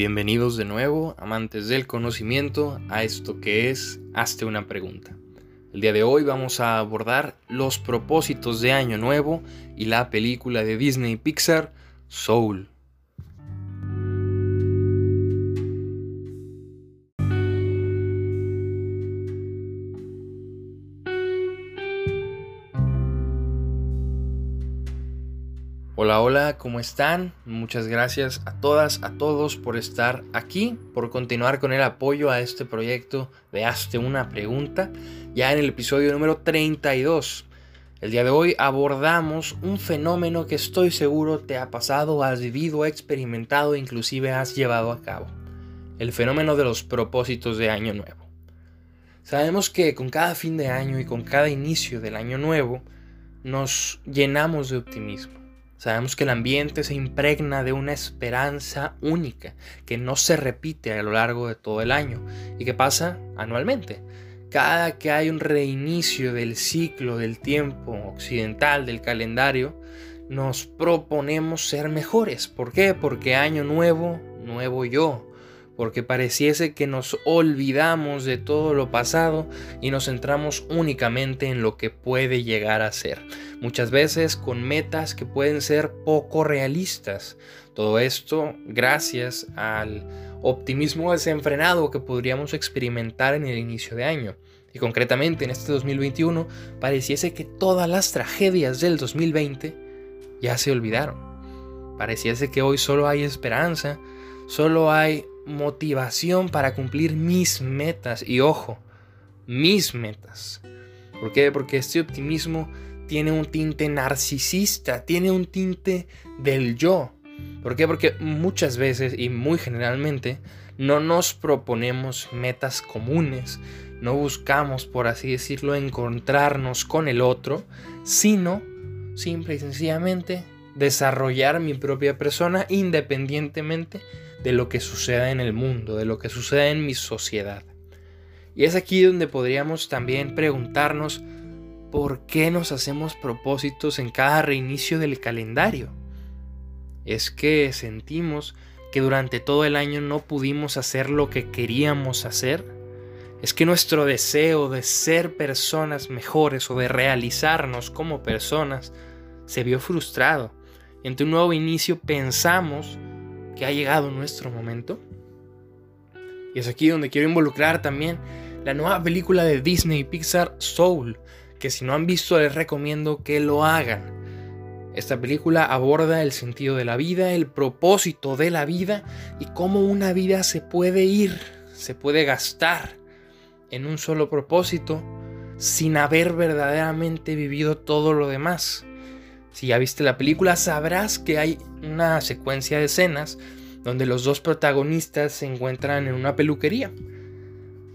Bienvenidos de nuevo, amantes del conocimiento, a esto que es Hazte una pregunta. El día de hoy vamos a abordar los propósitos de Año Nuevo y la película de Disney Pixar Soul. Hola, hola, ¿cómo están? Muchas gracias a todas, a todos por estar aquí, por continuar con el apoyo a este proyecto de Hazte una pregunta, ya en el episodio número 32. El día de hoy abordamos un fenómeno que estoy seguro te ha pasado, has vivido, experimentado, inclusive has llevado a cabo. El fenómeno de los propósitos de Año Nuevo. Sabemos que con cada fin de año y con cada inicio del Año Nuevo nos llenamos de optimismo Sabemos que el ambiente se impregna de una esperanza única que no se repite a lo largo de todo el año y que pasa anualmente. Cada que hay un reinicio del ciclo del tiempo occidental del calendario, nos proponemos ser mejores. ¿Por qué? Porque año nuevo, nuevo yo porque pareciese que nos olvidamos de todo lo pasado y nos centramos únicamente en lo que puede llegar a ser, muchas veces con metas que pueden ser poco realistas. Todo esto gracias al optimismo desenfrenado que podríamos experimentar en el inicio de año. Y concretamente en este 2021 pareciese que todas las tragedias del 2020 ya se olvidaron. Pareciese que hoy solo hay esperanza, solo hay motivación para cumplir mis metas. Y ojo, mis metas. ¿Por qué? Porque este optimismo tiene un tinte narcisista, tiene un tinte del yo. ¿Por qué? Porque muchas veces y muy generalmente no nos proponemos metas comunes, no buscamos, por así decirlo, encontrarnos con el otro, sino simple y sencillamente desarrollar mi propia persona independientemente de lo que suceda en el mundo, de lo que suceda en mi sociedad. Y es aquí donde podríamos también preguntarnos por qué nos hacemos propósitos en cada reinicio del calendario. Es que sentimos que durante todo el año no pudimos hacer lo que queríamos hacer. Es que nuestro deseo de ser personas mejores o de realizarnos como personas se vio frustrado. En un nuevo inicio pensamos que ha llegado nuestro momento. Y es aquí donde quiero involucrar también la nueva película de Disney Pixar Soul, que si no han visto les recomiendo que lo hagan. Esta película aborda el sentido de la vida, el propósito de la vida y cómo una vida se puede ir, se puede gastar en un solo propósito sin haber verdaderamente vivido todo lo demás. Si ya viste la película, sabrás que hay una secuencia de escenas donde los dos protagonistas se encuentran en una peluquería.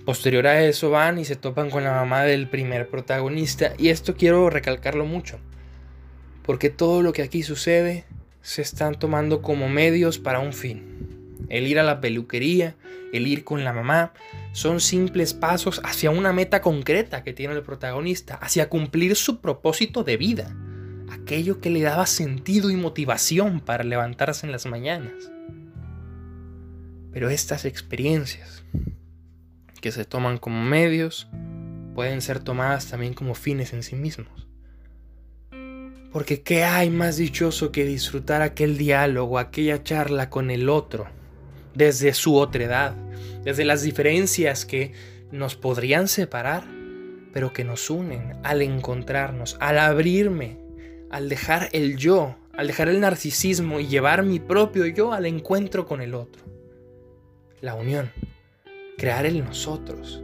Posterior a eso van y se topan con la mamá del primer protagonista y esto quiero recalcarlo mucho, porque todo lo que aquí sucede se están tomando como medios para un fin. El ir a la peluquería, el ir con la mamá, son simples pasos hacia una meta concreta que tiene el protagonista, hacia cumplir su propósito de vida aquello que le daba sentido y motivación para levantarse en las mañanas. Pero estas experiencias que se toman como medios pueden ser tomadas también como fines en sí mismos. Porque ¿qué hay más dichoso que disfrutar aquel diálogo, aquella charla con el otro, desde su otredad, desde las diferencias que nos podrían separar, pero que nos unen al encontrarnos, al abrirme al dejar el yo, al dejar el narcisismo y llevar mi propio yo al encuentro con el otro. La unión, crear el nosotros,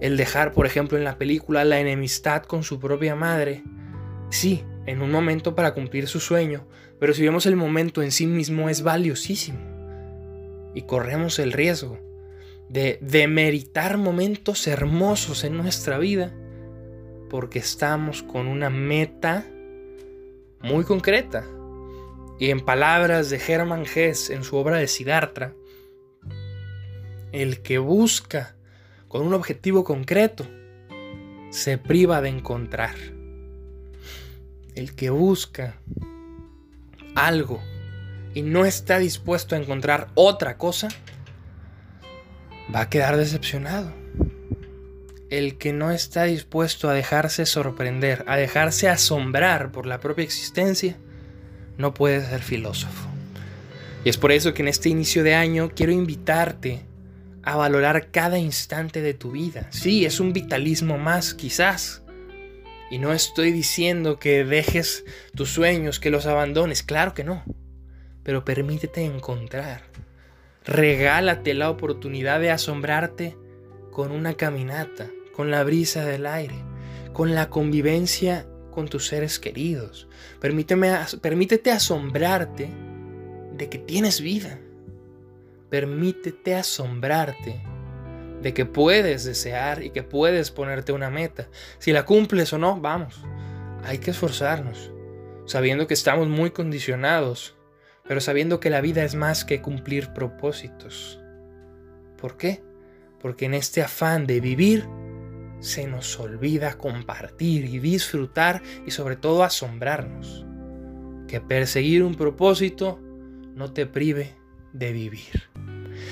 el dejar, por ejemplo, en la película la enemistad con su propia madre. Sí, en un momento para cumplir su sueño, pero si vemos el momento en sí mismo es valiosísimo. Y corremos el riesgo de demeritar momentos hermosos en nuestra vida porque estamos con una meta muy concreta. Y en palabras de Hermann Hesse en su obra de Siddhartha, el que busca con un objetivo concreto se priva de encontrar. El que busca algo y no está dispuesto a encontrar otra cosa, va a quedar decepcionado. El que no está dispuesto a dejarse sorprender, a dejarse asombrar por la propia existencia, no puede ser filósofo. Y es por eso que en este inicio de año quiero invitarte a valorar cada instante de tu vida. Sí, es un vitalismo más, quizás. Y no estoy diciendo que dejes tus sueños, que los abandones, claro que no. Pero permítete encontrar. Regálate la oportunidad de asombrarte con una caminata, con la brisa del aire, con la convivencia con tus seres queridos. Permíteme, permítete asombrarte de que tienes vida. Permítete asombrarte de que puedes desear y que puedes ponerte una meta. Si la cumples o no, vamos. Hay que esforzarnos, sabiendo que estamos muy condicionados, pero sabiendo que la vida es más que cumplir propósitos. ¿Por qué? Porque en este afán de vivir, se nos olvida compartir y disfrutar y sobre todo asombrarnos. Que perseguir un propósito no te prive de vivir.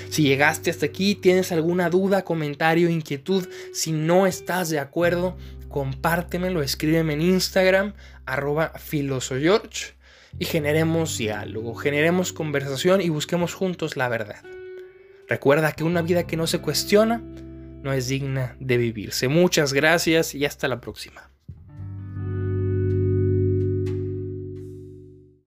Si llegaste hasta aquí, tienes alguna duda, comentario, inquietud, si no estás de acuerdo, compártemelo, escríbeme en Instagram, arroba filosoyorch, y generemos diálogo, generemos conversación y busquemos juntos la verdad. Recuerda que una vida que no se cuestiona no es digna de vivirse. Muchas gracias y hasta la próxima.